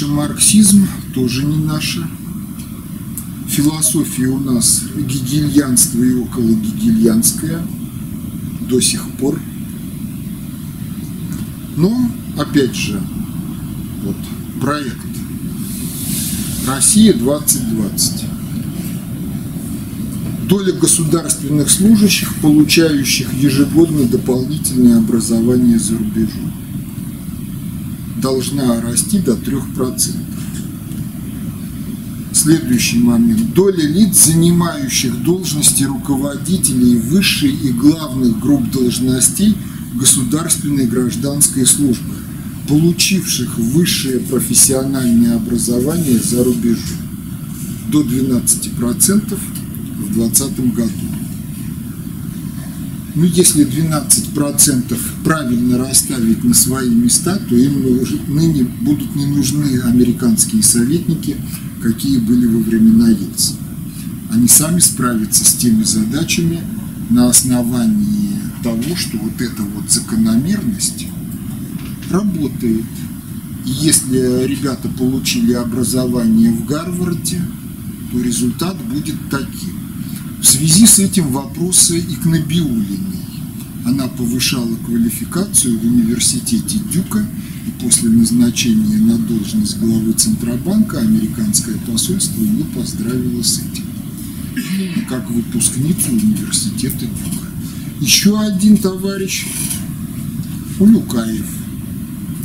наше марксизм, тоже не наше. Философия у нас гегельянство и около гегельянская до сих пор. Но, опять же, вот проект Россия 2020. Доля государственных служащих, получающих ежегодно дополнительное образование за рубежом, должна расти до 3%. Следующий момент. Доля лиц, занимающих должности руководителей высшей и главных групп должностей государственной гражданской службы, получивших высшее профессиональное образование за рубежом до 12% в 2020 году. Ну, если 12% правильно расставить на свои места, то им ныне будут не нужны американские советники, какие были во времена Ельцина. Они сами справятся с теми задачами на основании того, что вот эта вот закономерность работает. И если ребята получили образование в Гарварде, то результат будет таким. В связи с этим вопросы и к Набиулиной. Она повышала квалификацию в университете Дюка, и после назначения на должность главы Центробанка американское посольство ее поздравило с этим. Как выпускницу университета Дюка. Еще один товарищ Улюкаев.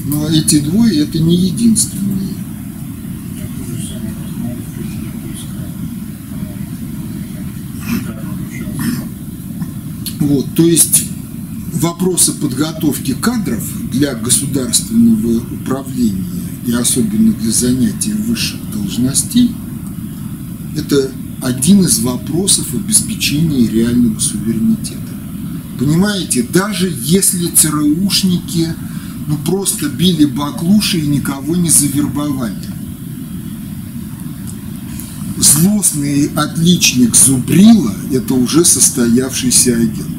Но эти двое это не единственные. Вот, то есть вопросы подготовки кадров для государственного управления и особенно для занятия высших должностей – это один из вопросов обеспечения реального суверенитета. Понимаете, даже если ЦРУшники ну просто били баклуши и никого не завербовали. Злостный отличник Зубрила – это уже состоявшийся агент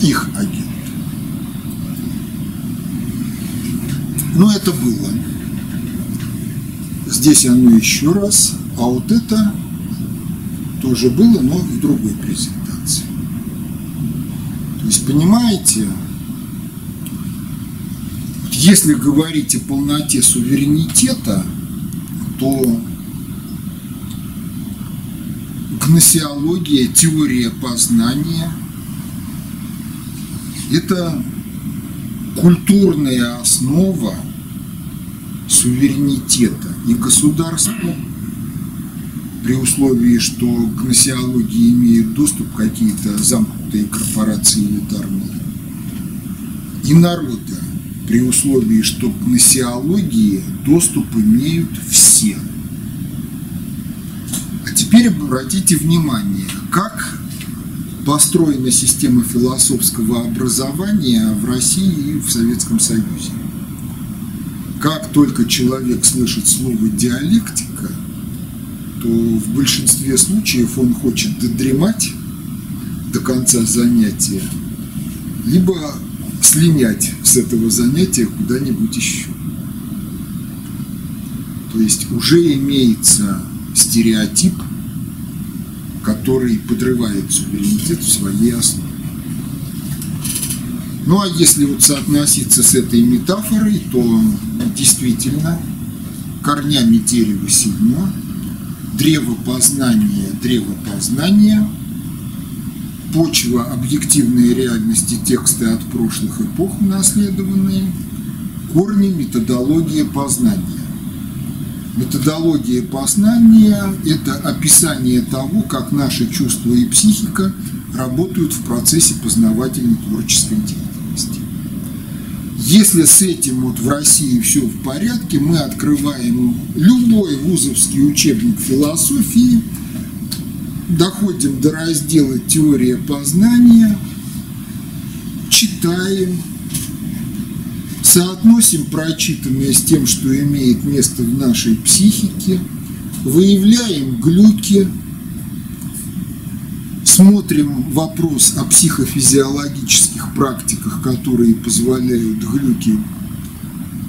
их агент. Но это было. Здесь оно еще раз, а вот это тоже было, но в другой презентации. То есть, понимаете, если говорить о полноте суверенитета, то гносеология, теория познания – это культурная основа суверенитета и государства при условии, что к гносеологии имеют доступ какие-то замкнутые корпорации элитарные, и народа при условии, что к гносеологии доступ имеют все. А теперь обратите внимание, как построена система философского образования в России и в Советском Союзе. Как только человек слышит слово диалектика, то в большинстве случаев он хочет додремать до конца занятия, либо слинять с этого занятия куда-нибудь еще. То есть уже имеется стереотип – который подрывает суверенитет в своей основе. Ну а если вот соотноситься с этой метафорой, то действительно корнями дерева сильно, древо познания, древо познания, почва объективной реальности тексты от прошлых эпох унаследованные, корни методология познания. Методология познания – это описание того, как наши чувства и психика работают в процессе познавательной творческой деятельности. Если с этим вот в России все в порядке, мы открываем любой вузовский учебник философии, доходим до раздела «Теория познания», читаем, соотносим прочитанное с тем, что имеет место в нашей психике, выявляем глюки, смотрим вопрос о психофизиологических практиках, которые позволяют глюки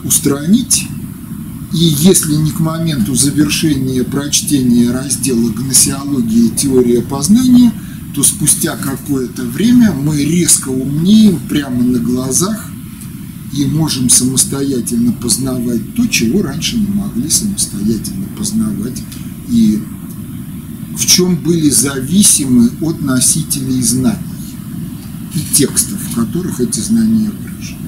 устранить, и если не к моменту завершения прочтения раздела «Гносеология теория познания», то спустя какое-то время мы резко умнеем прямо на глазах и можем самостоятельно познавать то, чего раньше не могли самостоятельно познавать. И в чем были зависимы от носителей знаний и текстов, в которых эти знания выражены.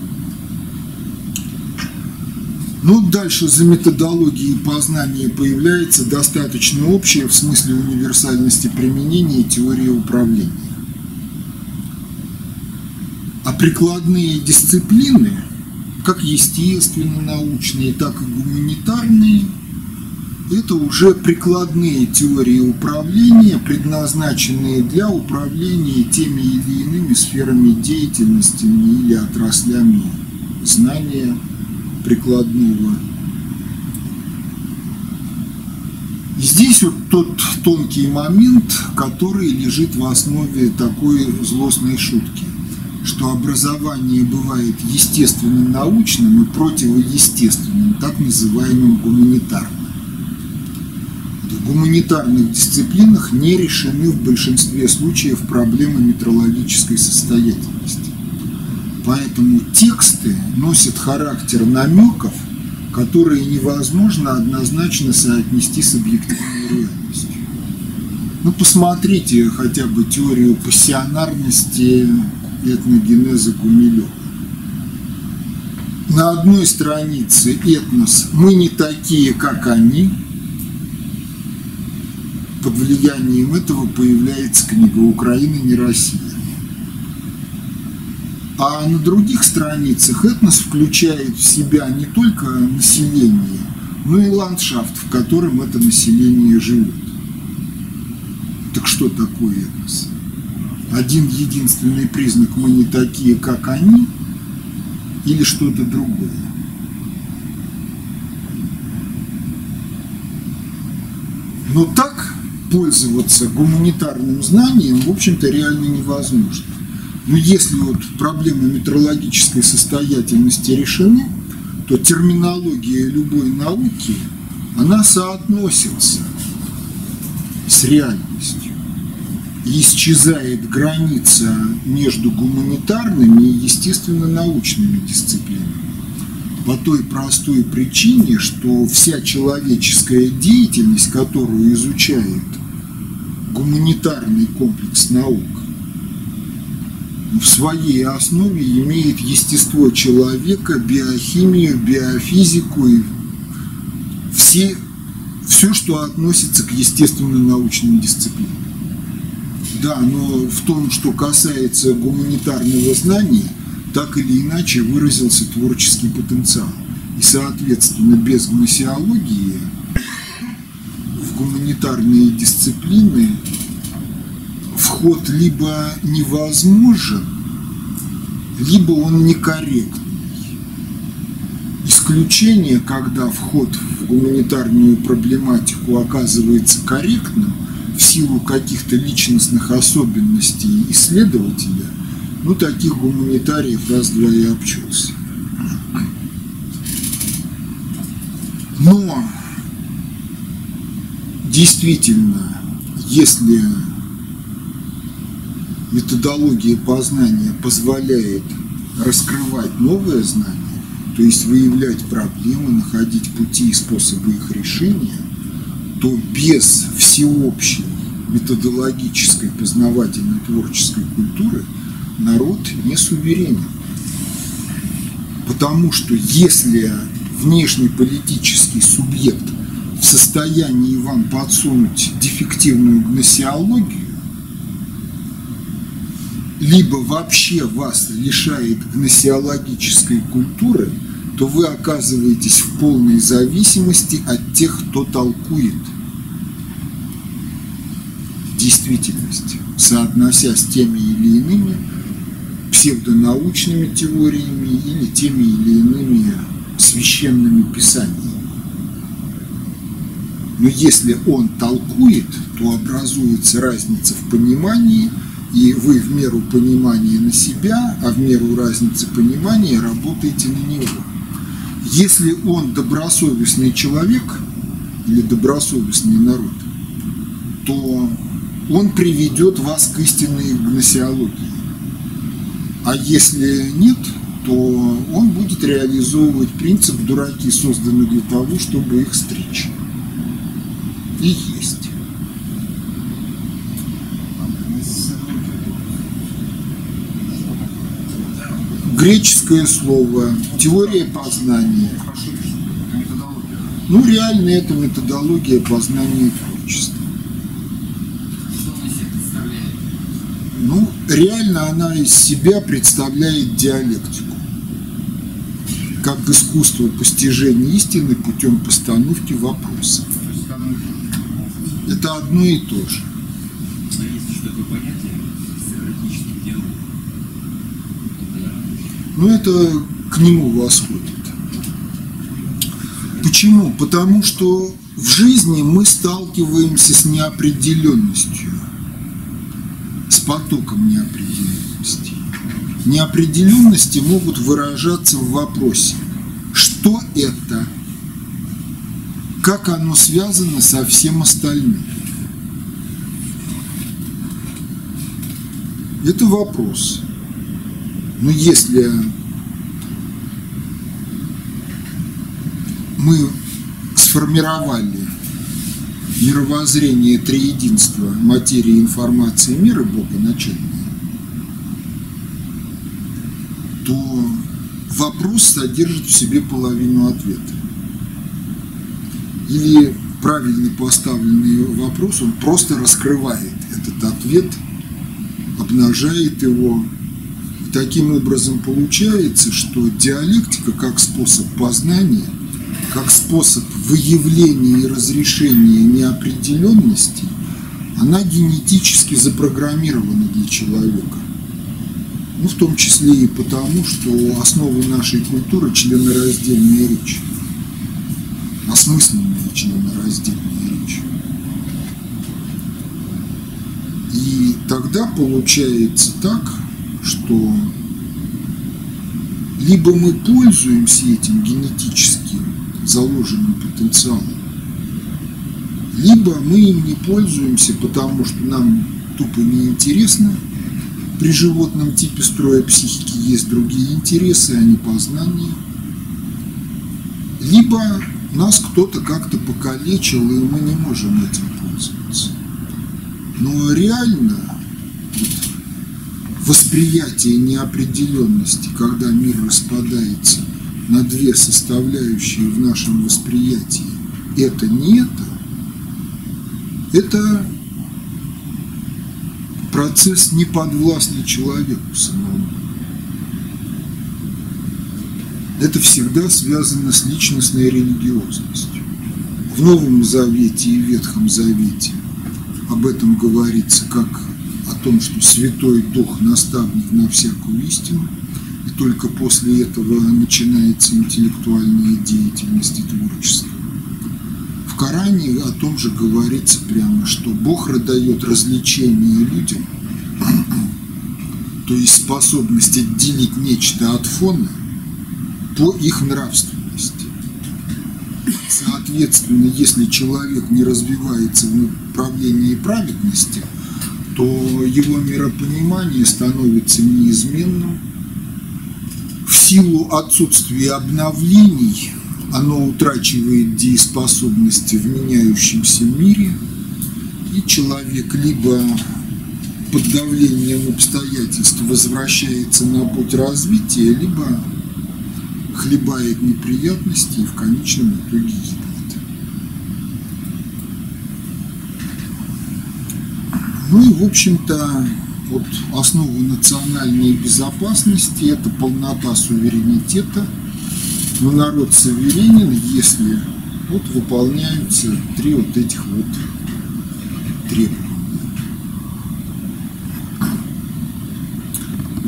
Ну, дальше за методологией познания появляется достаточно общая в смысле универсальности применения теории управления. А прикладные дисциплины, как естественно-научные, так и гуманитарные, это уже прикладные теории управления, предназначенные для управления теми или иными сферами деятельности или отраслями знания прикладного. И здесь вот тот тонкий момент, который лежит в основе такой злостной шутки, что образование бывает естественным научным и противоестественным, так называемым гуманитарным. В гуманитарных дисциплинах не решены в большинстве случаев проблемы метрологической состоятельности. Поэтому тексты носят характер намеков, которые невозможно однозначно соотнести с объективной реальностью. Ну, посмотрите хотя бы теорию пассионарности этногенеза Гумилева. На одной странице этнос «Мы не такие, как они», под влиянием этого появляется книга «Украина не Россия». А на других страницах этнос включает в себя не только население, но и ландшафт, в котором это население живет. Так что такое этнос? Один единственный признак «мы не такие, как они» или что-то другое? Но так пользоваться гуманитарным знанием, в общем-то, реально невозможно. Но если вот проблемы метрологической состоятельности решены, то терминология любой науки, она соотносится с реальностью. Исчезает граница между гуманитарными и естественно-научными дисциплинами. По той простой причине, что вся человеческая деятельность, которую изучает гуманитарный комплекс наук, в своей основе имеет естество человека, биохимию, биофизику и все, все, что относится к естественно-научным дисциплинам. Да, но в том, что касается гуманитарного знания, так или иначе выразился творческий потенциал. И, соответственно, без гносеологии в гуманитарные дисциплины вход либо невозможен, либо он некорректный. Исключение, когда вход в гуманитарную проблематику оказывается корректным в силу каких-то личностных особенностей исследователя, ну, таких гуманитариев раз-два и обчелся. Но действительно, если методология познания позволяет раскрывать новое знание, то есть выявлять проблемы, находить пути и способы их решения, то без всеобщей методологической познавательной творческой культуры народ не суверенен. Потому что если внешнеполитический субъект в состоянии вам подсунуть дефективную гносеологию, либо вообще вас лишает гносеологической культуры, то вы оказываетесь в полной зависимости от тех, кто толкует действительность, соотнося с теми или иными псевдонаучными теориями или теми или иными священными писаниями. Но если он толкует, то образуется разница в понимании – и вы в меру понимания на себя, а в меру разницы понимания работаете на него. если он добросовестный человек или добросовестный народ, то он приведет вас к истинной гносеологии. А если нет, то он будет реализовывать принцип «дураки созданы для того, чтобы их стричь». И есть. Греческое слово, теория познания. Ну, реально это методология познания творчества. Ну, реально она из себя представляет диалектику как искусство постижения истины путем постановки вопроса. Это одно и то же. А диалог. Ну, это к нему восходит. Почему? Потому что в жизни мы сталкиваемся с неопределенностью, потоком неопределенности. Неопределенности могут выражаться в вопросе, что это, как оно связано со всем остальным. Это вопрос. Но если мы сформировали мировоззрение триединства материи, информации, мира Бога начального, то вопрос содержит в себе половину ответа. Или правильно поставленный вопрос, он просто раскрывает этот ответ, обнажает его. И таким образом получается, что диалектика как способ познания – как способ выявления и разрешения неопределенностей, она генетически запрограммирована для человека. Ну, в том числе и потому, что основа нашей культуры – членораздельная речь. Осмысленная членораздельная речь. И тогда получается так, что либо мы пользуемся этим генетическим заложенным потенциалом. Либо мы им не пользуемся, потому что нам тупо неинтересно. При животном типе строя психики есть другие интересы, а не познание. Либо нас кто-то как-то покалечил, и мы не можем этим пользоваться. Но реально восприятие неопределенности, когда мир распадается – на две составляющие в нашем восприятии это не это, это процесс не подвластный человеку самому. Это всегда связано с личностной религиозностью. В Новом Завете и Ветхом Завете об этом говорится как о том, что Святой Дух – наставник на всякую истину – только после этого начинается интеллектуальная деятельность и творчество. В Коране о том же говорится прямо, что Бог дает развлечения людям, то есть способность отделить нечто от фона по их нравственности. Соответственно, если человек не развивается в направлении праведности, то его миропонимание становится неизменным, силу отсутствия обновлений оно утрачивает дееспособности в меняющемся мире, и человек либо под давлением обстоятельств возвращается на путь развития, либо хлебает неприятности и в конечном итоге гибнет. Ну и, в общем-то, вот основу национальной безопасности – это полнота суверенитета. Но народ суверенен, если вот выполняются три вот этих вот требования.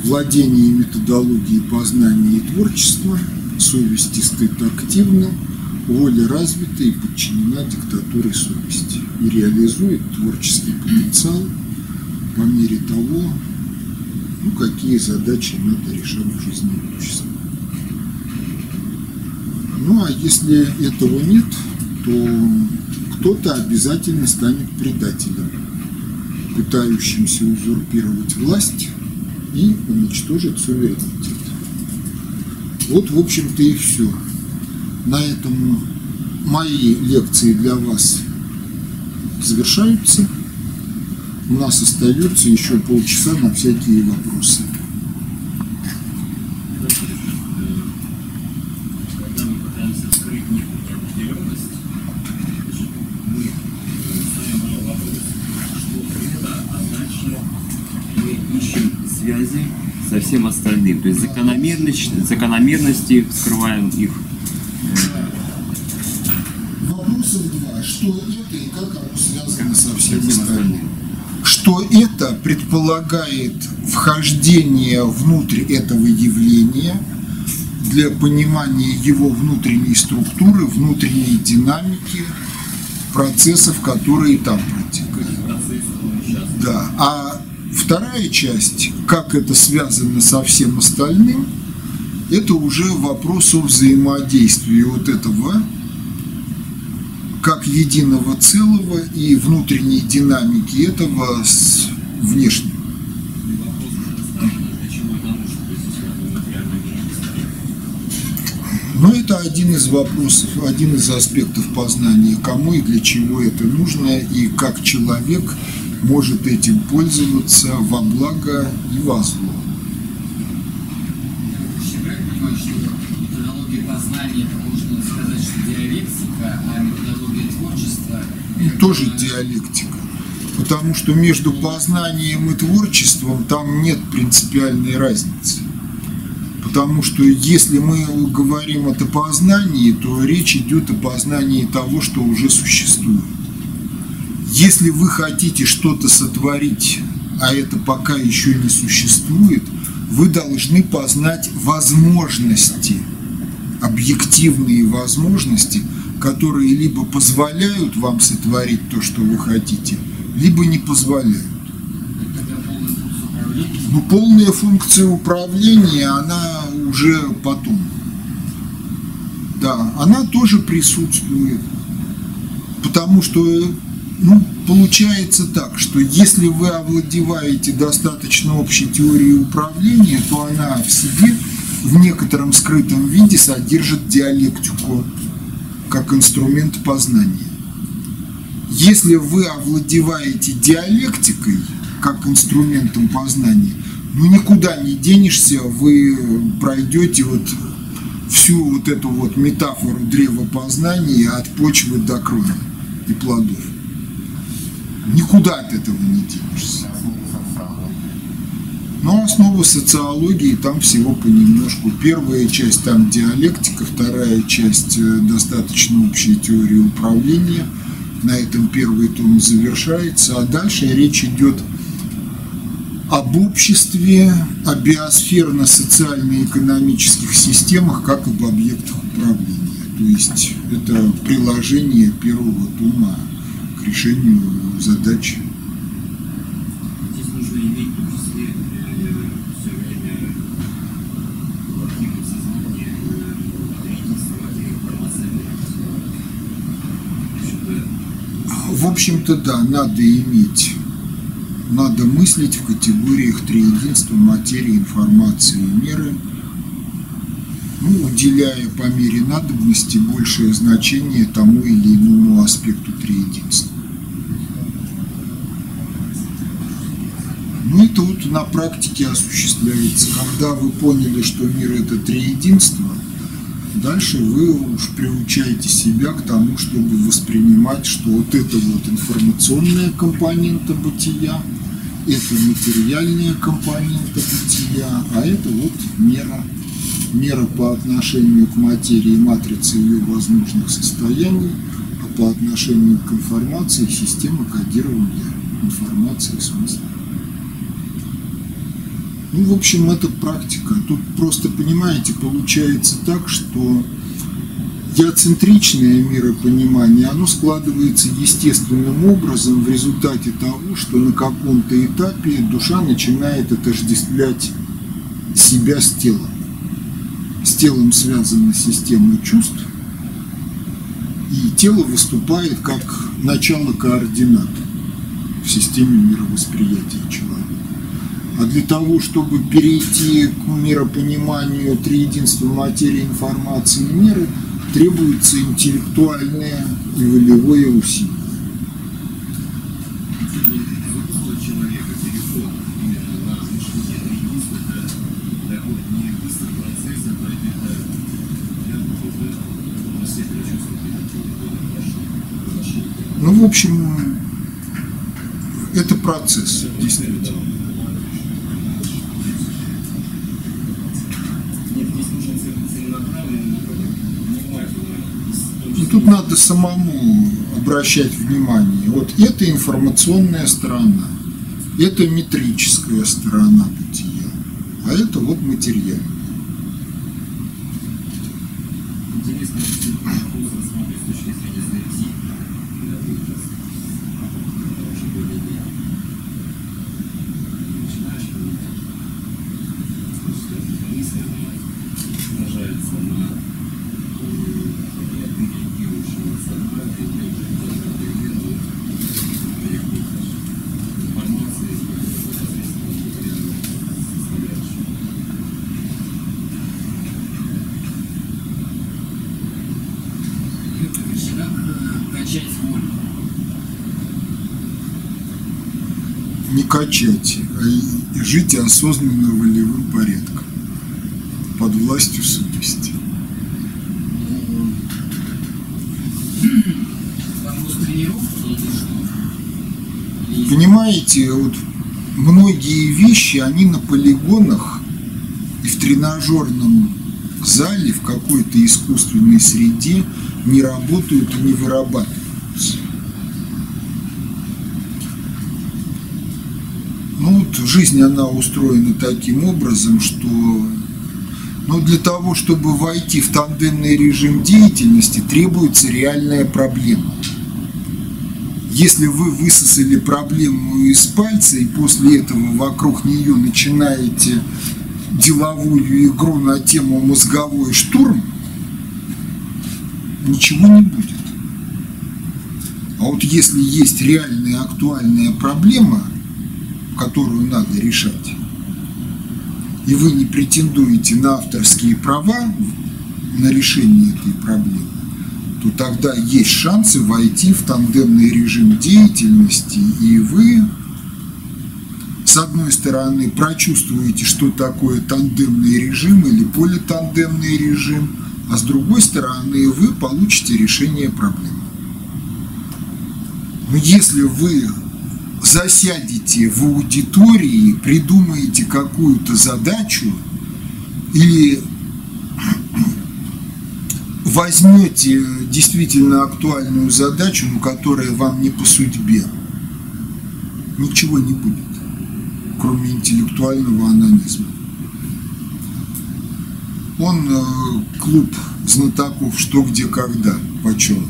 Владение методологией познания и творчества, совесть и стыд активно, воля развита и подчинена диктатуре совести и реализует творческий потенциал – по мере того, ну, какие задачи надо решать в жизни общества. Ну а если этого нет, то кто-то обязательно станет предателем, пытающимся узурпировать власть и уничтожить суверенитет. Вот, в общем-то, и все. На этом мои лекции для вас завершаются. У нас остается еще полчаса на всякие вопросы. Когда мы пытаемся скрыть некую неопределенность, значит, мы ставим вопрос, что это, а дальше мы ищем связи со всем остальным. То есть закономерность, закономерности, вскрываем их. Вопросов два. Что это и как оно связано со со всем всем остальным? остальным. Что это предполагает вхождение внутрь этого явления для понимания его внутренней структуры, внутренней динамики, процессов, которые там протекают. Да. А вторая часть, как это связано со всем остальным, это уже вопрос о взаимодействии вот этого как единого целого и внутренней динамики этого с внешним. для чего это. Но один из вопросов, один из аспектов познания, кому и для чего это нужно, и как человек может этим пользоваться во благо и во зло. Методология познания, это можно сказать, что диалектика, а методология творчества И тоже диалектика. Потому что между познанием и творчеством там нет принципиальной разницы. Потому что если мы говорим о познании, то речь идет о познании того, что уже существует. Если вы хотите что-то сотворить, а это пока еще не существует, вы должны познать возможности, объективные возможности, которые либо позволяют вам сотворить то, что вы хотите, либо не позволяют. управления. Ну, полная функция управления, она уже потом. Да, она тоже присутствует. Потому что, ну, получается так, что если вы овладеваете достаточно общей теорией управления, то она в себе в некотором скрытом виде содержит диалектику как инструмент познания. Если вы овладеваете диалектикой как инструментом познания, ну никуда не денешься, вы пройдете вот всю вот эту вот метафору древа познания от почвы до кроны и плодов. Никуда от этого не денешься. Но основа социологии там всего понемножку. Первая часть там диалектика, вторая часть э, достаточно общей теории управления. На этом первый том завершается, а дальше речь идет об обществе, о биосферно-социально-экономических системах, как об объектах управления. То есть это приложение первого тома к решению задач Здесь нужно иметь в том числе э, все время в активном сознании э, единство и информация. В общем-то, да, надо иметь, надо мыслить в категориях триединства материи, информации и меры, ну, уделяя по мере надобности большее значение тому или иному аспекту триединства. Ну, это вот на практике осуществляется. Когда вы поняли, что мир – это триединство, дальше вы уж приучаете себя к тому, чтобы воспринимать, что вот это вот информационная компонента бытия, это материальная компонента бытия, а это вот мера, мера по отношению к материи матрицы ее возможных состояний, а по отношению к информации система кодирования информации и смысла. Ну, в общем, это практика. Тут просто, понимаете, получается так, что геоцентричное миропонимание, оно складывается естественным образом в результате того, что на каком-то этапе душа начинает отождествлять себя с телом. С телом связана система чувств, И тело выступает как начало координат в системе мировосприятия человека. А для того, чтобы перейти к миропониманию триединства материи, информации и меры, требуется интеллектуальное и волевое усилие. Хорошо. Ну, в общем, это процесс, действительно. Нет, здесь нужно цел- целенаправленно, внимательно. И тут надо самому обращать внимание. Вот это информационная сторона, это метрическая сторона бытия, а это вот материальная. Интересно, если вопрос рассматривать с точки зрения статьи, да, будет раз, уже более-менее. Начинаешь понимать, что мысль, она умножается на э, ты реагируешь эмоционально, и ты уже даже одновременно переходишь информации, непосредственно в материальную составляющую. Как э, качать волю? Не качать, а и жить осознанно волевым порядком, под властью совести. Понимаете, вот многие вещи, они на полигонах и в тренажерном зале, в какой-то искусственной среде не работают и не вырабатываются. Ну вот жизнь, она устроена таким образом, что ну, для того, чтобы войти в тандемный режим деятельности, требуется реальная проблема. Если вы высосали проблему из пальца и после этого вокруг нее начинаете деловую игру на тему мозговой штурм, ничего не будет. А вот если есть реальная актуальная проблема, которую надо решать, и вы не претендуете на авторские права на решение этой проблемы, то тогда есть шансы войти в тандемный режим деятельности, и вы, с одной стороны, прочувствуете, что такое тандемный режим или политандемный режим, а с другой стороны, вы получите решение проблемы. Но если вы засядете в аудитории, придумаете какую-то задачу или возьмете действительно актуальную задачу, но которая вам не по судьбе, ничего не будет, кроме интеллектуального анонизма. Он э, клуб знатоков «Что, где, когда» почем.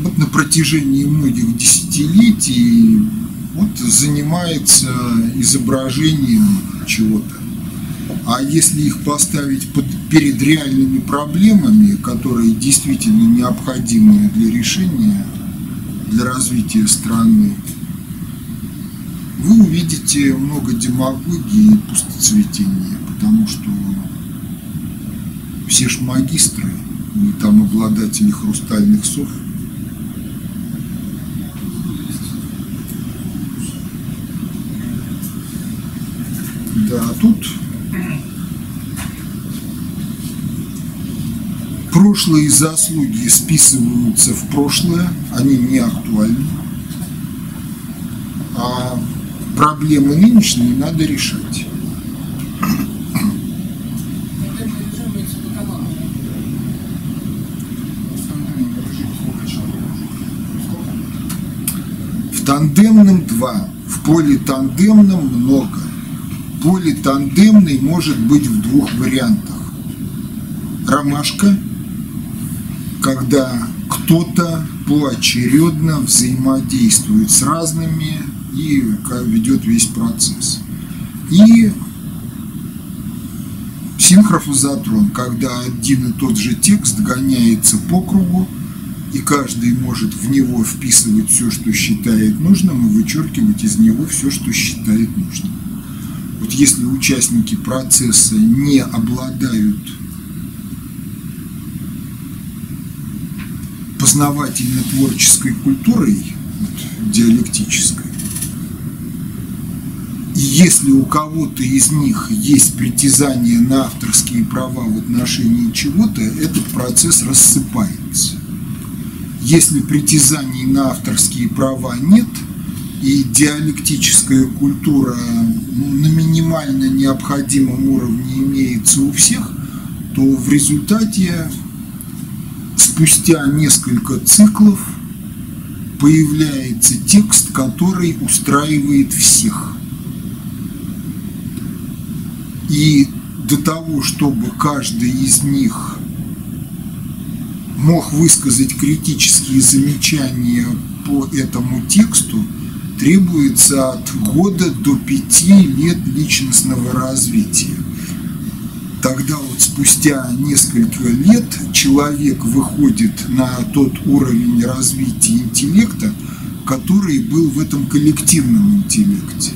Вот на протяжении многих десятилетий вот занимается изображением чего-то. А если их поставить под, перед реальными проблемами, которые действительно необходимы для решения, для развития страны, вы увидите много демагогии и пустоцветения, потому что все ж магистры, и там обладатели хрустальных сов, Да, тут прошлые заслуги списываются в прошлое, они не актуальны. А проблемы нынешние надо решать. В тандемном два, в политандемном много. Политандемный может быть в двух вариантах. Ромашка, когда кто-то поочередно взаимодействует с разными и ведет весь процесс. И Синхрофазотрон, когда один и тот же текст гоняется по кругу, и каждый может в него вписывать все, что считает нужным, и вычеркивать из него все, что считает нужным. Вот если участники процесса не обладают познавательно-творческой культурой, вот, диалектической, и если у кого-то из них есть притязание на авторские права в отношении чего-то, этот процесс рассыпается. Если притязаний на авторские права нет, и диалектическая культура ну, на минимально необходимом уровне имеется у всех, то в результате спустя несколько циклов появляется текст, который устраивает всех. И до того, чтобы каждый из них мог высказать критические замечания по этому тексту, требуется от года до пяти лет личностного развития. Тогда вот спустя несколько лет человек выходит на тот уровень развития интеллекта, который был в этом коллективном интеллекте.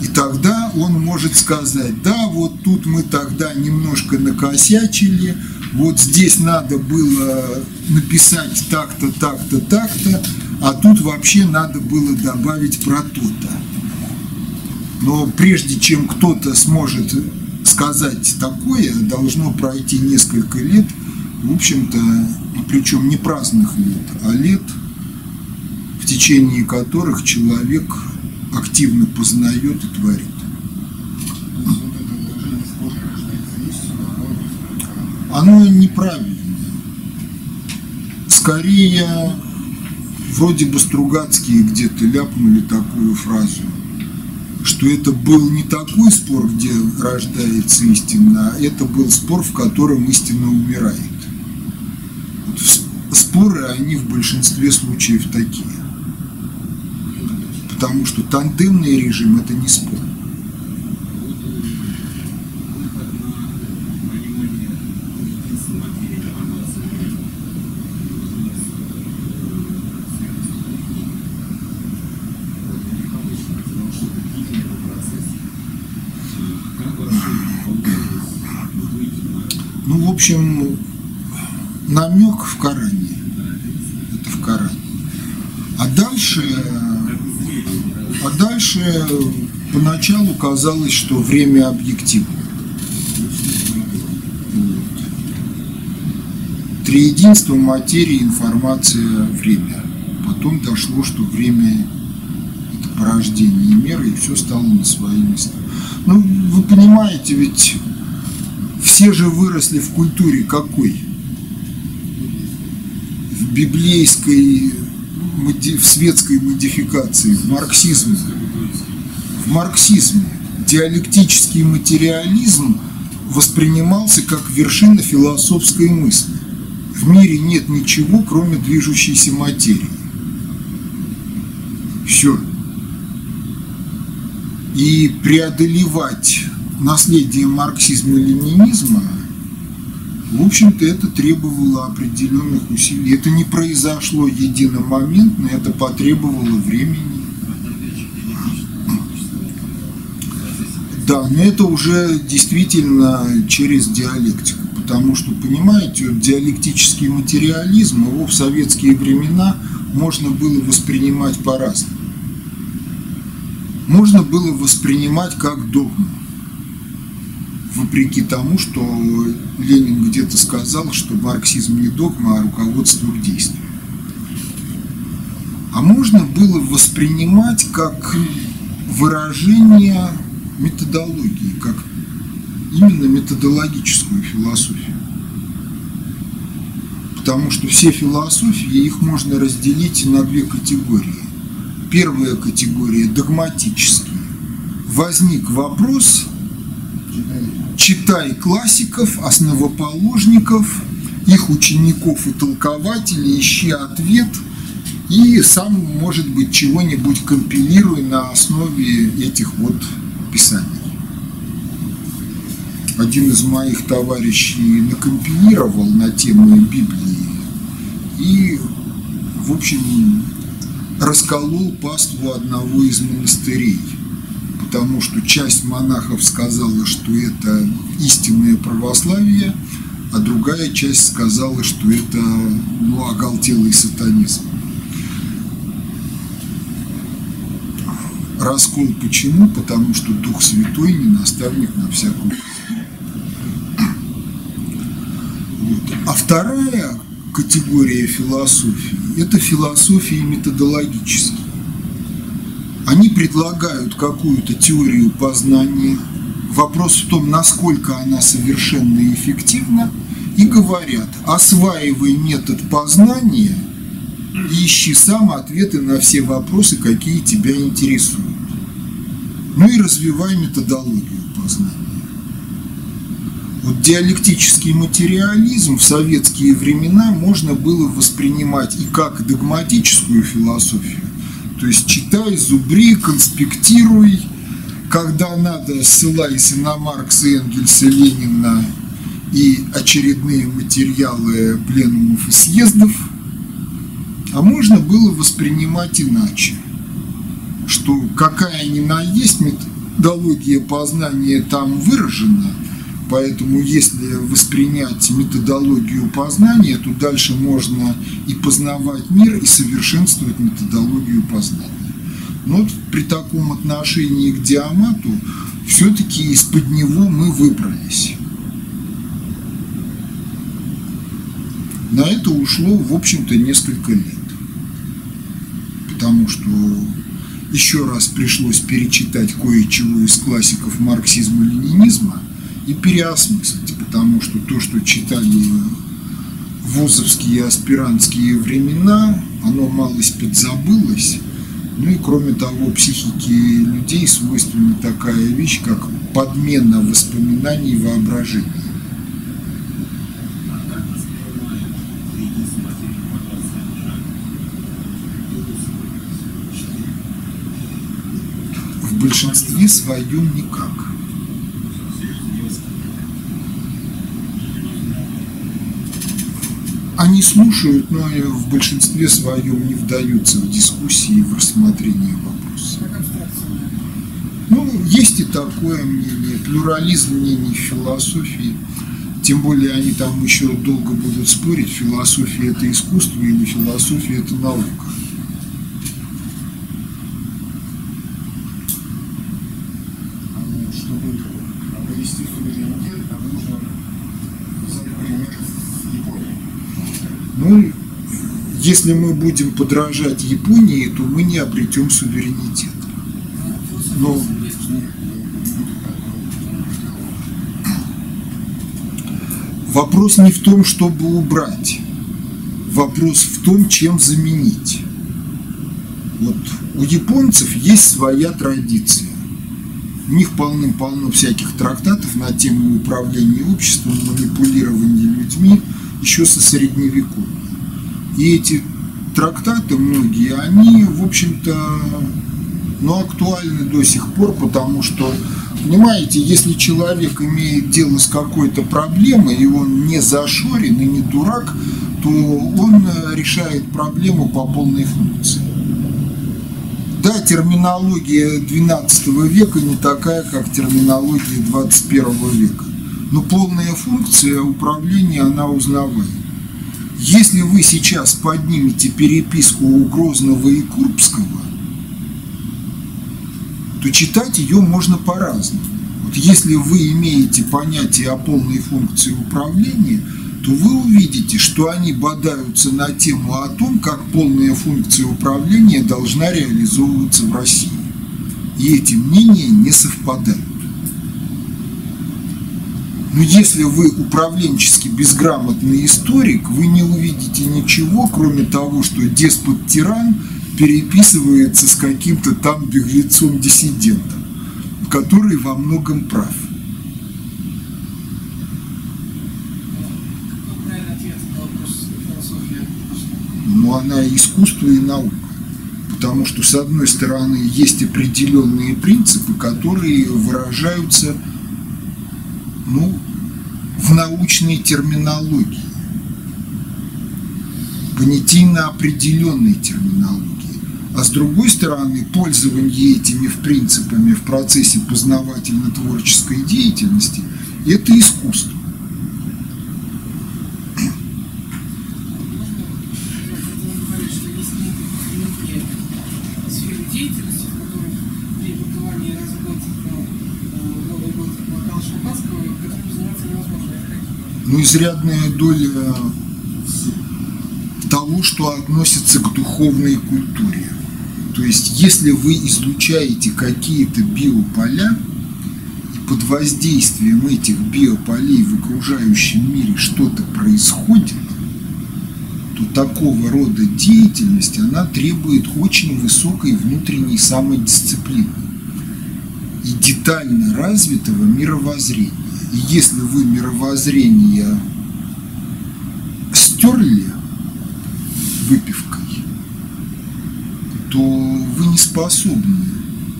И тогда он может сказать, да, вот тут мы тогда немножко накосячили, вот здесь надо было написать так-то, так-то, так-то, а тут вообще надо было добавить про то-то. Но прежде чем кто-то сможет сказать такое, должно пройти несколько лет, в общем-то, причем не праздных лет, а лет, в течение которых человек активно познает и творит. Оно неправильно. Скорее, вроде бы Стругацкие где-то ляпнули такую фразу, что это был не такой спор, где рождается истина, а это был спор, в котором истина умирает. Вот споры, они в большинстве случаев такие. Потому что тандемный режим – это не спор. Ну, в общем, намек в Коране. Это в Коране. А дальше, а дальше поначалу казалось, что время объективно. Триединство материи, информация, время. Потом дошло, что время – это порождение меры, и все стало на свои места. Ну, вы понимаете, ведь все же выросли в культуре какой? В библейской, в светской модификации, в марксизме. В марксизме диалектический материализм воспринимался как вершина философской мысли. В мире нет ничего, кроме движущейся материи. Все. И преодолевать наследие марксизма и ленинизма, в общем-то, это требовало определенных усилий. Это не произошло единомоментно, это потребовало времени. Да, но это уже действительно через диалектику, потому что, понимаете, диалектический материализм, его в советские времена можно было воспринимать по-разному. Можно было воспринимать как догму вопреки тому, что Ленин где-то сказал, что марксизм не догма, а руководство к действию. А можно было воспринимать как выражение методологии, как именно методологическую философию. Потому что все философии, их можно разделить на две категории. Первая категория – догматические. Возник вопрос, читай классиков, основоположников, их учеников и толкователей, ищи ответ и сам, может быть, чего-нибудь компилируй на основе этих вот писаний. один из моих товарищей накомпилировал на тему Библии и, в общем, расколол паству одного из монастырей, потому что часть монахов сказала, что это истинное православие, а другая часть сказала, что это ну, оголтелый сатанизм. Раскол почему? Потому что Дух Святой не наставник на всякую вот. А вторая категория философии – это философии методологические. Они предлагают какую-то теорию познания. Вопрос в том, насколько она совершенна и эффективна. И говорят, осваивай метод познания и ищи сам ответы на все вопросы, какие тебя интересуют. Ну и развивай методологию познания. Вот диалектический материализм в советские времена можно было воспринимать и как догматическую философию, то есть читай, зубри, конспектируй, когда надо, ссылайся на Маркса, Энгельса, Ленина и очередные материалы пленумов и съездов, а можно было воспринимать иначе, что какая ни на есть методология познания там выражена – Поэтому если воспринять методологию познания, то дальше можно и познавать мир, и совершенствовать методологию познания. Но вот при таком отношении к диамату все-таки из-под него мы выбрались. На это ушло, в общем-то, несколько лет. Потому что еще раз пришлось перечитать кое-чего из классиков марксизма-ленинизма – и переосмыслить, потому что то, что читали вузовские аспирантские времена, оно малость подзабылось. Ну и кроме того, психике людей свойственна такая вещь, как подмена воспоминаний и воображения. В большинстве своем никак. Они слушают, но в большинстве своем не вдаются в дискуссии, в рассмотрение вопроса. Ну, есть и такое мнение, плюрализм мнений в философии. Тем более они там еще долго будут спорить, философия это искусство или философия это наука. Ну, если мы будем подражать Японии, то мы не обретем суверенитет. Но вопрос не в том, чтобы убрать. Вопрос в том, чем заменить. Вот у японцев есть своя традиция. У них полным-полно всяких трактатов на тему управления обществом, манипулирования людьми – еще со средневековья. И эти трактаты многие, они, в общем-то, ну, актуальны до сих пор, потому что, понимаете, если человек имеет дело с какой-то проблемой, и он не зашорен и не дурак, то он решает проблему по полной функции. Да, терминология XII века не такая, как терминология XXI века но полная функция управления, она узнаваема. Если вы сейчас поднимете переписку у Грозного и Курбского, то читать ее можно по-разному. Вот если вы имеете понятие о полной функции управления, то вы увидите, что они бодаются на тему о том, как полная функция управления должна реализовываться в России. И эти мнения не совпадают. Но если вы управленчески безграмотный историк, вы не увидите ничего, кроме того, что деспот-тиран переписывается с каким-то там беглецом-диссидентом, который во многом прав. Ну, она искусство и наука. Потому что, с одной стороны, есть определенные принципы, которые выражаются ну, в научной терминологии, понятийно определенной терминологии. А с другой стороны, пользование этими принципами в процессе познавательно-творческой деятельности – это искусство. Вы говорите, что есть некие сферы деятельности, в которых при бытовании и разработке э, Новый год Макала Шампанского, которым заниматься невозможно. Это какие? Ну, изрядная доля того, что относится к духовной культуре. То есть, если вы излучаете какие-то биополя, и под воздействием этих биополей в окружающем мире что-то происходит, то такого рода деятельность, она требует очень высокой внутренней самодисциплины и детально развитого мировоззрения. Если вы мировоззрение стерли выпивкой, то вы не способны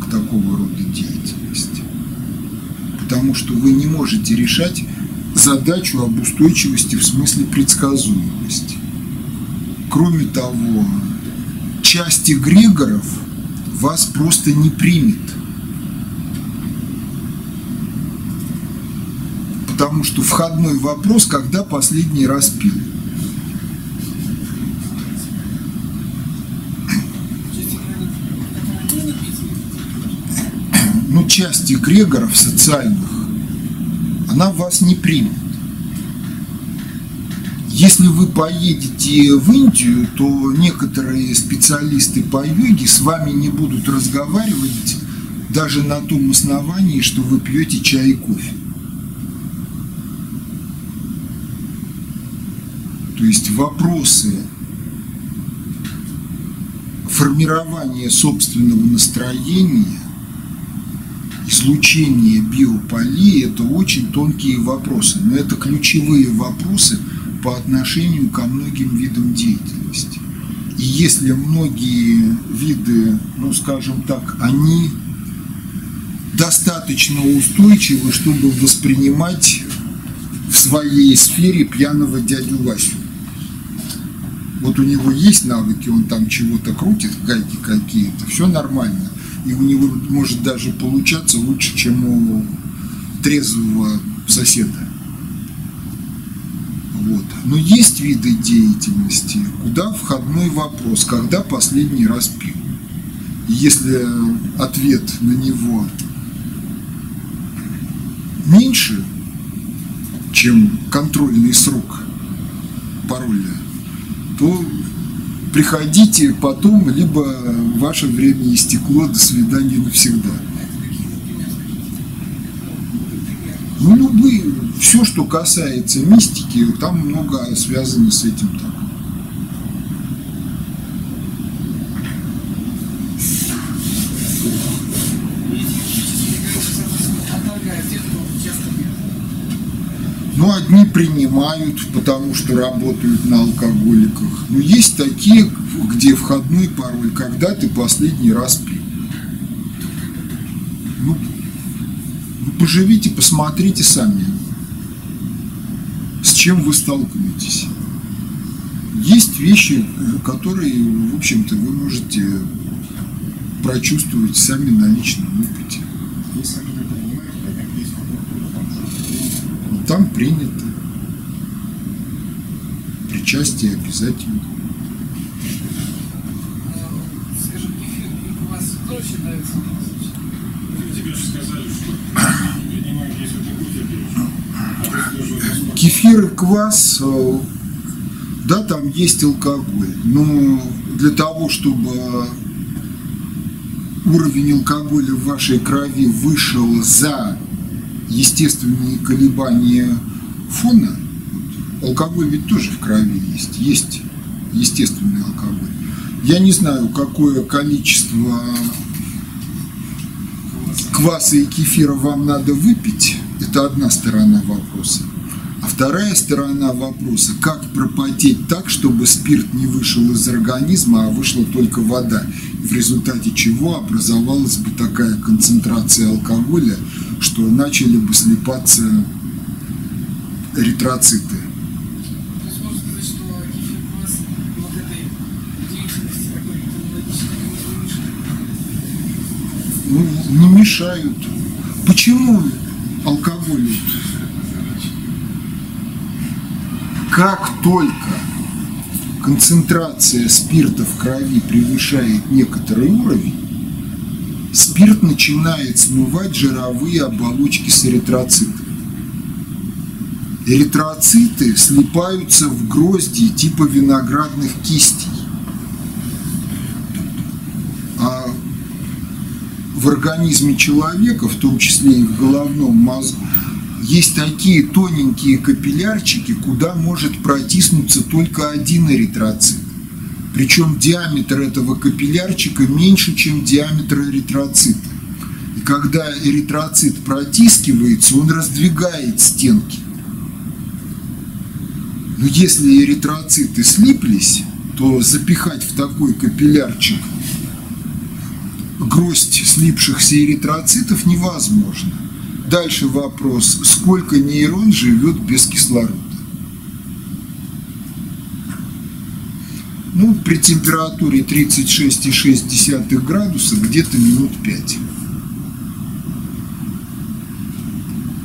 к такого рода деятельности. Потому что вы не можете решать задачу об устойчивости в смысле предсказуемости. Кроме того, часть эгрегоров вас просто не примет. Потому что входной вопрос, когда последний раз пил. Ну, часть эгрегоров социальных, она вас не примет. Если вы поедете в Индию, то некоторые специалисты по йоге с вами не будут разговаривать даже на том основании, что вы пьете чай и кофе. То есть вопросы формирования собственного настроения излучение биополей – это очень тонкие вопросы, но это ключевые вопросы по отношению ко многим видам деятельности. И если многие виды, ну скажем так, они достаточно устойчивы, чтобы воспринимать в своей сфере пьяного дядю Васю. Вот у него есть навыки, он там чего-то крутит, гайки какие-то, все нормально. И у него может даже получаться лучше, чем у трезвого соседа. Вот. Но есть виды деятельности, куда входной вопрос, когда последний раз пил. И если ответ на него меньше, чем контрольный срок пароля, то приходите потом, либо ваше время истекло, до свидания навсегда. Ну, любые, все, что касается мистики, там много связано с этим так. отторгает тех, кто часто пьет. Ну, одни принимают, потому что работают на алкоголиках. Но есть такие, где входной пароль, когда ты последний раз пил. Ну, ну, поживите, посмотрите сами, с чем вы столкнетесь. Есть вещи, которые, в общем-то, вы можете прочувствовать сами на личном опыте. Если они не понимают, как есть фотограф, там же Ну, Там принято. Причастие обязательно. Кефир и квас, э, да, там есть алкоголь, но для того, чтобы уровень алкоголя в вашей крови вышел за естественные колебания фона, вот, алкоголь ведь тоже в крови есть, есть естественный алкоголь. Я не знаю, какое количество кваса и кефира вам надо выпить, это одна сторона вопроса. А вторая сторона вопроса, как пропотеть так, чтобы спирт не вышел из организма, а вышла только вода, в результате чего образовалась бы такая концентрация алкоголя, что начали бы деятельности такой технологической не. Ну, мешают. Почему алкоголь? Как только концентрация спирта в крови превышает некоторый уровень, спирт начинает смывать жировые оболочки с эритроцитами. Эритроциты слипаются в грозди типа виноградных кистей. А в организме человека, в том числе и в головном мозгу, есть такие тоненькие капиллярчики, куда может протиснуться только один эритроцит. Причем диаметр этого капиллярчика меньше, чем диаметр эритроцита. И когда эритроцит протискивается, он раздвигает стенки. Но если эритроциты слиплись, то запихать в такой капиллярчик гроздь слипшихся эритроцитов невозможно. Дальше вопрос, сколько нейрон живет без кислорода? Ну, при температуре 36,6 градуса где-то минут 5.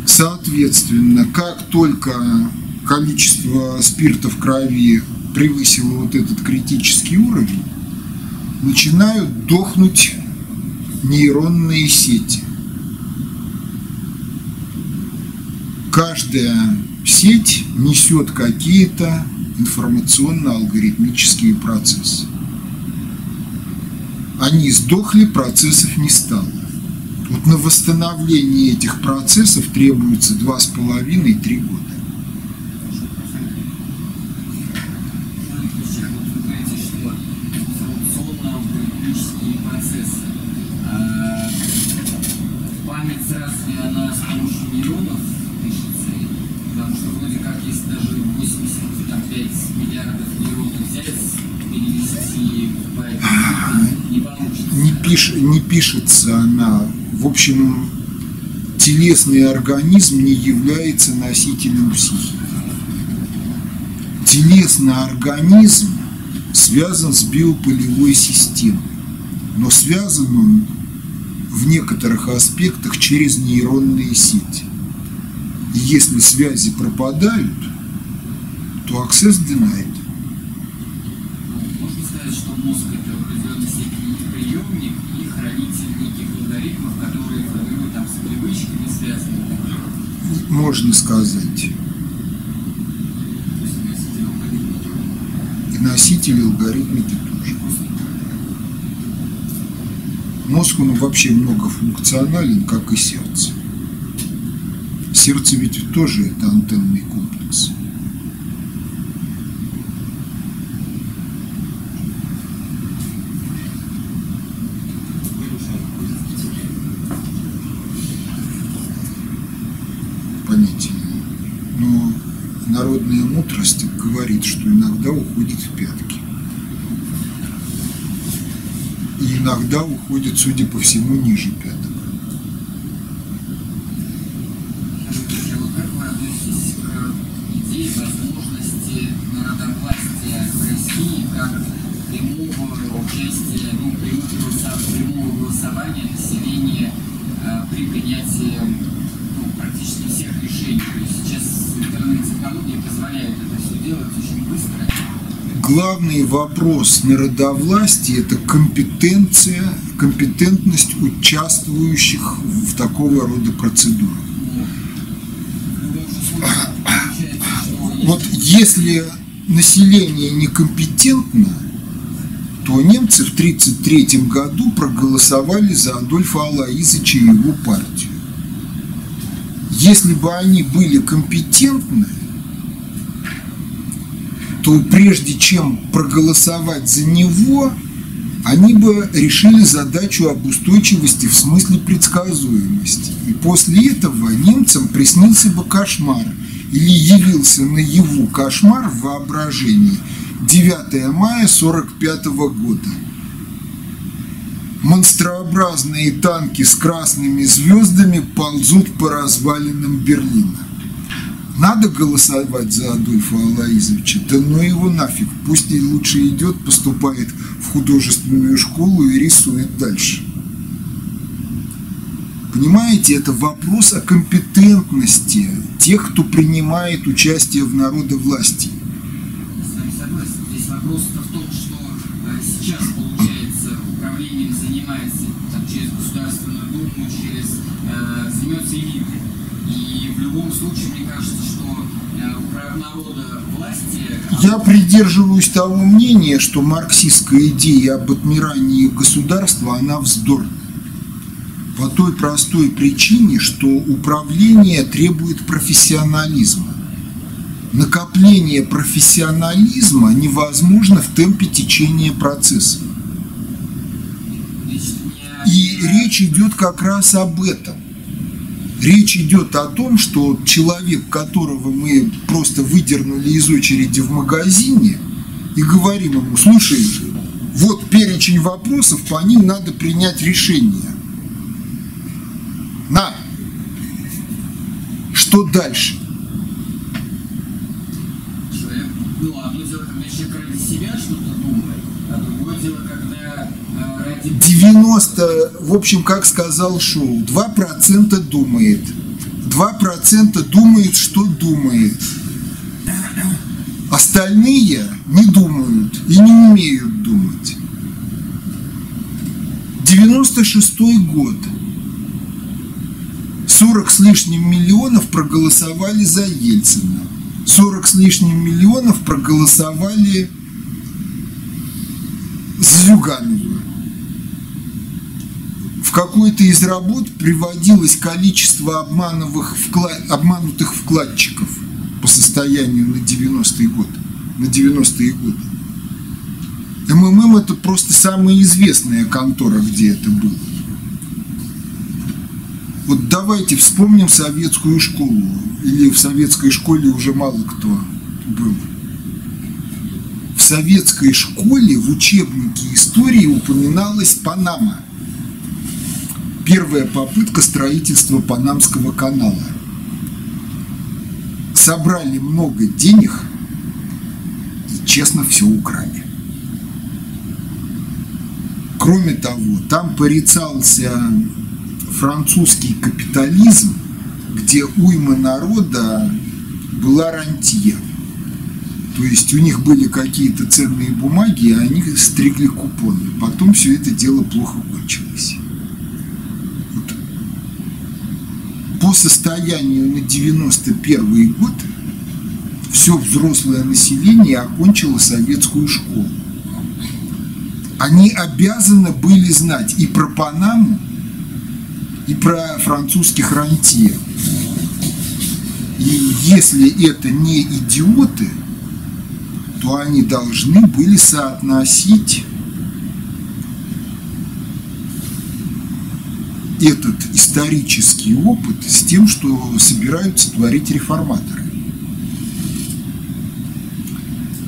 Соответственно, как только количество спирта в крови превысило вот этот критический уровень, начинают дохнуть нейронные сети. Каждая сеть несет какие-то информационно-алгоритмические процессы. Они сдохли, процессов не стало. Вот на восстановление этих процессов требуется 2,5-3 года. Вот вы говорите, что информационно-алгоритмические процессы. А память разве она с помощью нейронов пишется? Потому что вроде как, если даже 85 миллиардов нейронов взять, перевести в память, не получится. не, пиш, не пишется она. В общем, телесный организм не является носителем психики. Телесный организм связан с биополевой системой, но связан он в некоторых аспектах через нейронные сети. И если связи пропадают, то access denied. Ну, Можно сказать, что мозг это в определенной степени и приемник, и хранитель неких алгоритмов, которые формируют там с привычками связаны. Можно сказать. И носители алгоритмики тоже. Мозг, он вообще многофункционален, как и сердце. Сердце ведь тоже это антенный комплекс. Понятие. Но народная мудрость говорит, что иногда уходит в пятки. И иногда уходит, судя по всему, ниже пяток. А вот как вы относитесь к идее возможности народовластия в России как прямого участия, ну, прямого, голоса- прямого голосования населения а, при принятии ну, практически всех решений? То есть сейчас интернет-технологии позволяют это все делать очень быстро. Главный вопрос народовластия – это компетенция, компетентность участвующих в такого рода процедурах. Вот если население некомпетентно, то немцы в 1933 году проголосовали за Адольфа Алаизыча и его партию. Если бы они были компетентны, то прежде чем проголосовать за него, они бы решили задачу об устойчивости в смысле предсказуемости. И после этого немцам приснился бы кошмар или явился наяву кошмар в воображении 9 мая 45 года. Монстрообразные танки с красными звездами ползут по развалинам Берлина. Надо голосовать за Адольфа Алаизовича? Да ну его нафиг. Пусть и лучше идет, поступает в художественную школу и рисует дальше. Понимаете, это вопрос о компетентности тех, кто принимает участие в народовластии. Согласен. Здесь вопрос-то в том, что э, сейчас, получается, управлением занимается там, через Государственную Думу, через э, занимаются элиты. И в любом случае, мне кажется, что э, власти... Я придерживаюсь того мнения, что марксистская идея об отмирании государства, она вздор. По той простой причине, что управление требует профессионализма. Накопление профессионализма невозможно в темпе течения процесса. И речь идет как раз об этом. Речь идет о том, что человек, которого мы просто выдернули из очереди в магазине, и говорим ему, слушай, вот перечень вопросов, по ним надо принять решение. На! Что дальше? ну, одно дело, когда себя что-то думает, а другое дело, когда ради 90, в общем, как сказал Шоу, 2% думает. 2% думает, что думает. Остальные не думают и не умеют думать. 96 год. 40 с лишним миллионов проголосовали за Ельцина. 40 с лишним миллионов проголосовали Зюганова в какой-то из работ приводилось количество обмановых вкла- обманутых вкладчиков по состоянию на 90-й год, на 90-е годы. МММ это просто самая известная контора, где это было. Вот давайте вспомним советскую школу. Или в советской школе уже мало кто был. Советской школе в учебнике истории упоминалась Панама – первая попытка строительства Панамского канала. Собрали много денег и честно все украли. Кроме того, там порицался французский капитализм, где уйма народа была рантье. То есть у них были какие-то ценные бумаги, и они стригли купоны. Потом все это дело плохо кончилось. по состоянию на 91 год все взрослое население окончило советскую школу. Они обязаны были знать и про Панаму, и про французских рантье. И если это не идиоты, то они должны были соотносить этот исторический опыт с тем, что собираются творить реформаторы.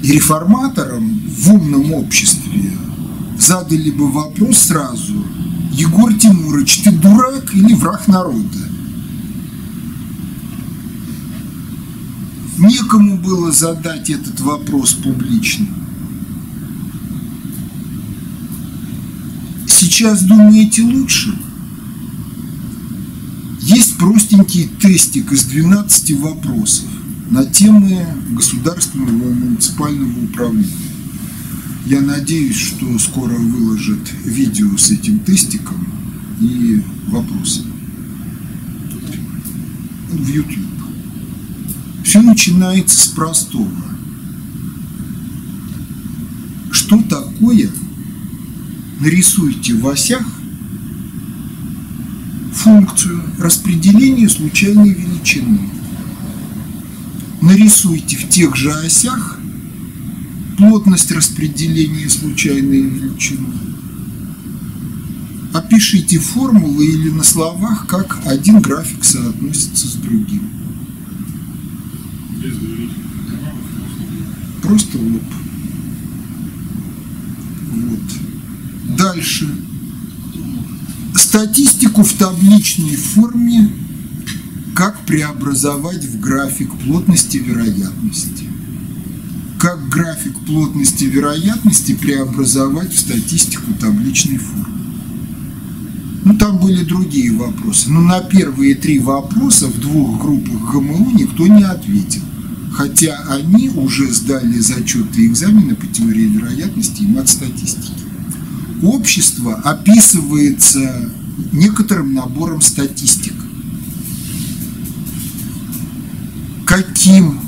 И реформаторам в умном обществе задали бы вопрос сразу, Егор Тимурович, ты дурак или враг народа? Некому было задать этот вопрос публично. Сейчас думаете лучше? Есть простенький тестик из 12 вопросов на темы государственного и муниципального управления. Я надеюсь, что скоро выложат видео с этим тестиком и вопросы в YouTube. Все начинается с простого. Что такое нарисуйте в осях функцию распределения случайной величины. Нарисуйте в тех же осях плотность распределения случайной величины. Опишите формулы или на словах, как один график соотносится с другим. Просто лоб. Вот. Дальше. Статистику в табличной форме как преобразовать в график плотности вероятности, как график плотности вероятности преобразовать в статистику табличной формы. Ну, там были другие вопросы. Но на первые три вопроса в двух группах ГМУ никто не ответил. Хотя они уже сдали зачеты экзамены по теории вероятности и мат-статистики. Общество описывается некоторым набором статистик. Каким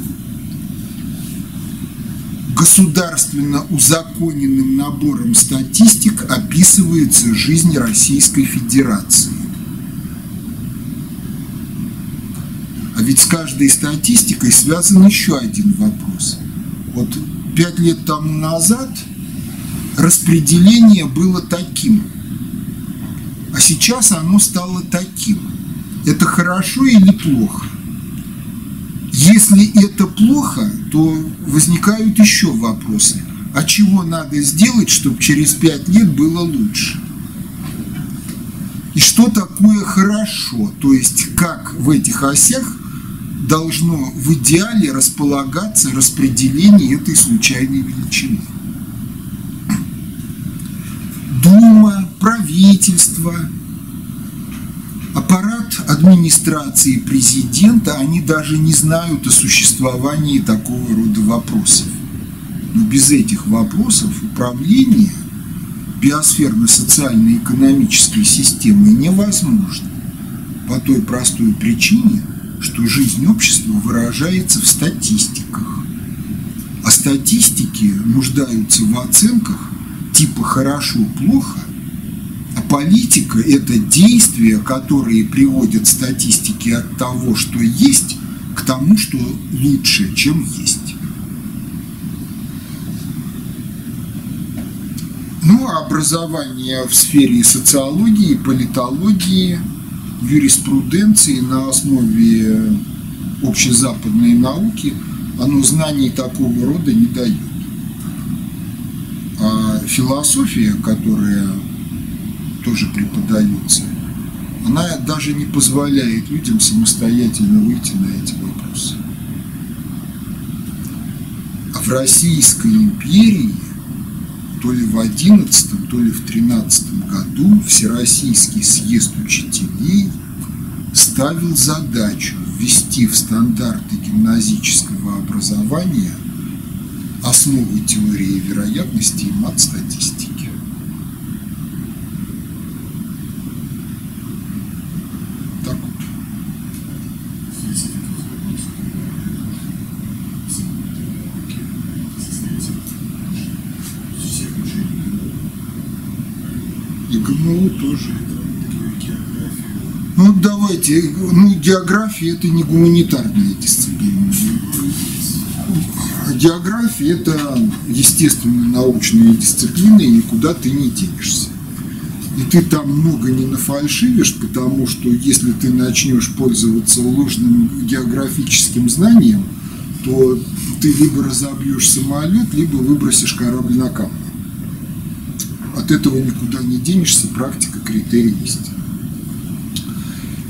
государственно узаконенным набором статистик описывается жизнь Российской Федерации. А ведь с каждой статистикой связан еще один вопрос. Вот пять лет тому назад распределение было таким, а сейчас оно стало таким. Это хорошо или плохо? Если это плохо, то возникают еще вопросы. А чего надо сделать, чтобы через пять лет было лучше? И что такое хорошо? То есть как в этих осях должно в идеале располагаться распределение этой случайной величины? Дума, правительство, аппарат администрации президента, они даже не знают о существовании такого рода вопросов. Но без этих вопросов управление биосферно-социально-экономической системой невозможно. По той простой причине, что жизнь общества выражается в статистиках. А статистики нуждаются в оценках типа «хорошо-плохо», а политика – это действия, которые приводят статистики от того, что есть, к тому, что лучше, чем есть. Ну, а образование в сфере социологии, политологии, юриспруденции на основе общезападной науки, оно знаний такого рода не дает. А философия, которая тоже преподается, она даже не позволяет людям самостоятельно выйти на эти вопросы. А в Российской империи то ли в 11, то ли в 13 году Всероссийский съезд учителей ставил задачу ввести в стандарты гимназического образования основы теории вероятности и мат-статистики. Так вот. И ГМУ тоже. Ну давайте, ну география это не гуманитарная дисциплина. География это естественно научная дисциплина, и никуда ты не денешься. И ты там много не нафальшивишь, потому что если ты начнешь пользоваться ложным географическим знанием, то ты либо разобьешь самолет, либо выбросишь корабль на камни. От этого никуда не денешься, практика критерий есть.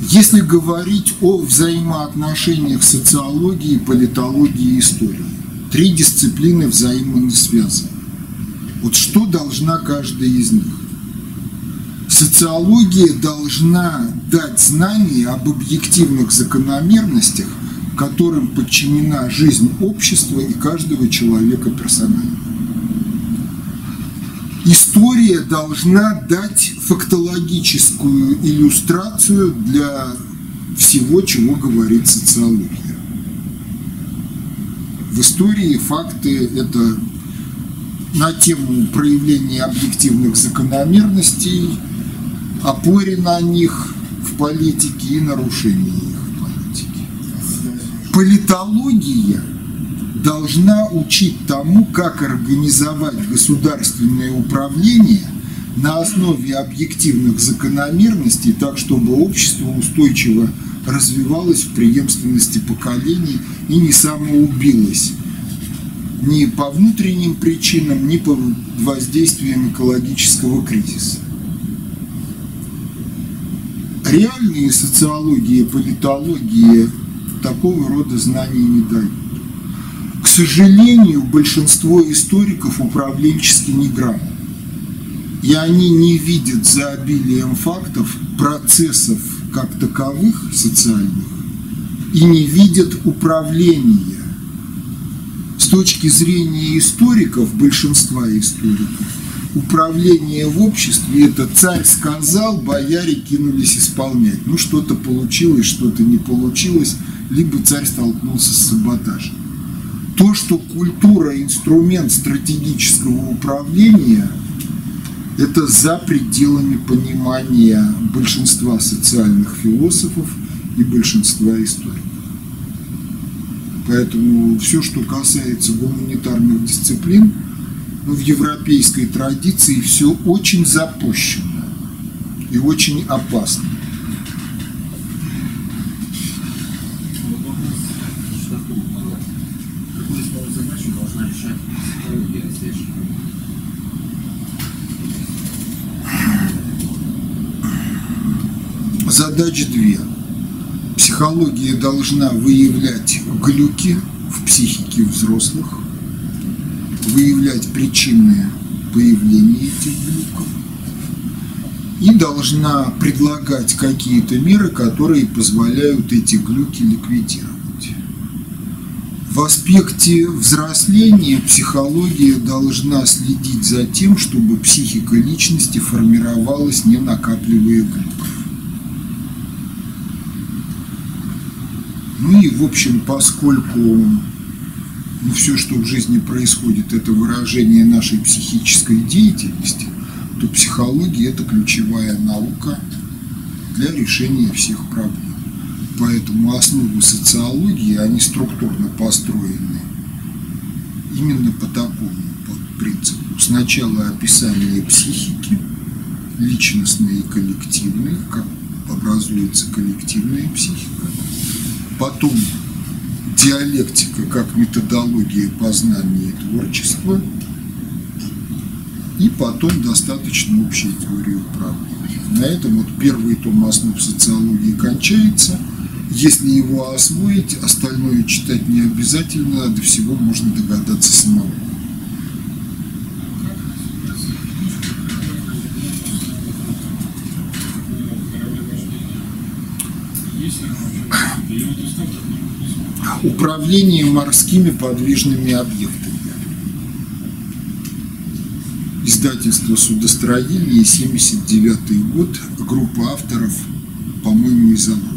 Если говорить о взаимоотношениях социологии, политологии и истории, три дисциплины взаимно связаны. Вот что должна каждая из них? Социология должна дать знания об объективных закономерностях, которым подчинена жизнь общества и каждого человека персонально. История должна дать фактологическую иллюстрацию для всего, чего говорит социология. В истории факты – это на тему проявления объективных закономерностей, опоре на них в политике и нарушении их в. Политология должна учить тому, как организовать государственное управление на основе объективных закономерностей, так чтобы общество устойчиво развивалось в преемственности поколений и не самоубилось ни по внутренним причинам, ни по воздействиям экологического кризиса. реальные социологии и политологии такого рода знаний не дают. Сожалению, большинство историков управленчески неграмотны. И они не видят за обилием фактов процессов как таковых социальных и не видят управления. С точки зрения историков, большинства историков, управление в обществе – это царь сказал, бояре кинулись исполнять. Ну, что-то получилось, что-то не получилось, либо царь столкнулся с саботажем. То, что культура – инструмент стратегического управления – это за пределами понимания большинства социальных философов и большинства историков. Поэтому все, что касается гуманитарных дисциплин, ну, в европейской традиции все очень запущено и очень опасно. Вот вопрос такой, какую свою задачу должна решать психология здесь? Задач две. Психология должна выявлять глюки в психике взрослых, выявлять причины появления этих глюков и должна предлагать какие-то меры, которые позволяют эти глюки ликвидировать. В аспекте взросления психология должна следить за тем, чтобы психика личности формировалась, не накапливая глюков. Ну и, в общем, поскольку ну, все, что в жизни происходит, это выражение нашей психической деятельности, то психология – это ключевая наука для решения всех проблем. Поэтому основы социологии, они структурно построены именно по такому принципу. Сначала описание психики, личностной и коллективной, как образуется коллективная психика, потом диалектика как методология познания творчества, и потом достаточно общая теория управления. На этом вот первый том основ социологии кончается. Если его освоить, остальное читать не обязательно, до всего можно догадаться самому. Управление морскими подвижными объектами. Издательство «Судостроение», 79 год, группа авторов, по-моему, из Амура.